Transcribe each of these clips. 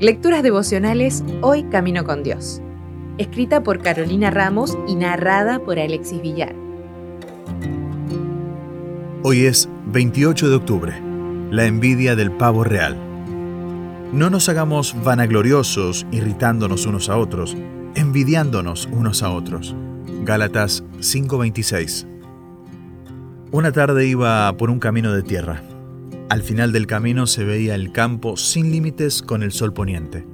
Lecturas devocionales Hoy Camino con Dios. Escrita por Carolina Ramos y narrada por Alexis Villar. Hoy es 28 de octubre, la envidia del pavo real. No nos hagamos vanagloriosos, irritándonos unos a otros, envidiándonos unos a otros. Gálatas 5:26. Una tarde iba por un camino de tierra. Al final del camino se veía el campo sin límites con el sol poniente.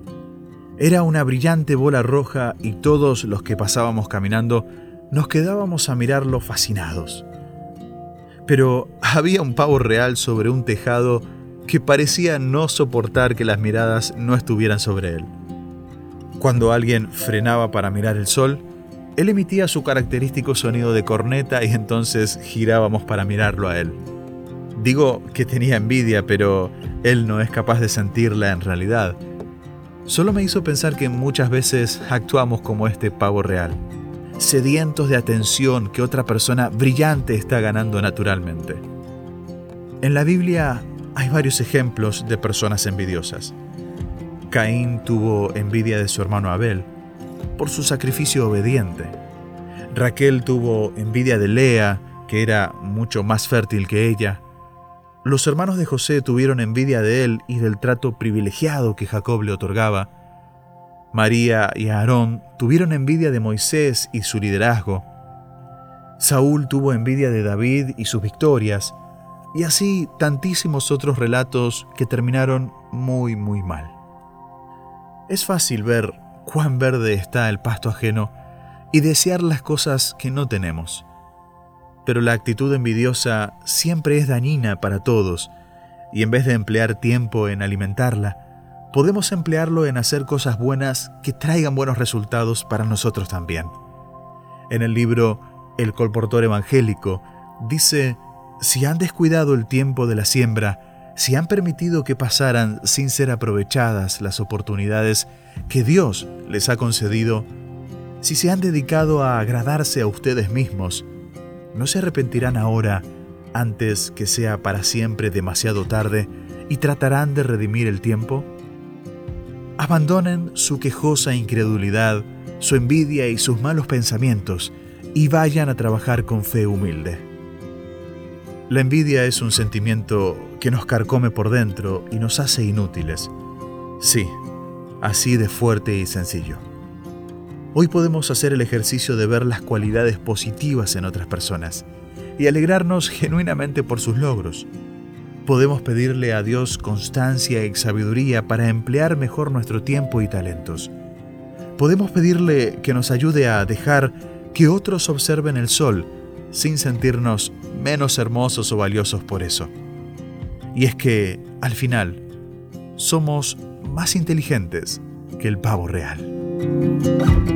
Era una brillante bola roja y todos los que pasábamos caminando nos quedábamos a mirarlo fascinados. Pero había un pavo real sobre un tejado que parecía no soportar que las miradas no estuvieran sobre él. Cuando alguien frenaba para mirar el sol, él emitía su característico sonido de corneta y entonces girábamos para mirarlo a él. Digo que tenía envidia, pero él no es capaz de sentirla en realidad. Solo me hizo pensar que muchas veces actuamos como este pavo real, sedientos de atención que otra persona brillante está ganando naturalmente. En la Biblia hay varios ejemplos de personas envidiosas. Caín tuvo envidia de su hermano Abel por su sacrificio obediente. Raquel tuvo envidia de Lea, que era mucho más fértil que ella. Los hermanos de José tuvieron envidia de él y del trato privilegiado que Jacob le otorgaba. María y Aarón tuvieron envidia de Moisés y su liderazgo. Saúl tuvo envidia de David y sus victorias, y así tantísimos otros relatos que terminaron muy muy mal. Es fácil ver cuán verde está el pasto ajeno y desear las cosas que no tenemos. Pero la actitud envidiosa siempre es dañina para todos, y en vez de emplear tiempo en alimentarla, podemos emplearlo en hacer cosas buenas que traigan buenos resultados para nosotros también. En el libro El colportor evangélico dice, si han descuidado el tiempo de la siembra, si han permitido que pasaran sin ser aprovechadas las oportunidades que Dios les ha concedido, si se han dedicado a agradarse a ustedes mismos, ¿no se arrepentirán ahora antes que sea para siempre demasiado tarde y tratarán de redimir el tiempo? Abandonen su quejosa incredulidad, su envidia y sus malos pensamientos y vayan a trabajar con fe humilde. La envidia es un sentimiento que nos carcome por dentro y nos hace inútiles. Sí, así de fuerte y sencillo. Hoy podemos hacer el ejercicio de ver las cualidades positivas en otras personas y alegrarnos genuinamente por sus logros. Podemos pedirle a Dios constancia y sabiduría para emplear mejor nuestro tiempo y talentos. Podemos pedirle que nos ayude a dejar que otros observen el sol sin sentirnos menos hermosos o valiosos por eso. Y es que, al final, somos más inteligentes que el pavo real.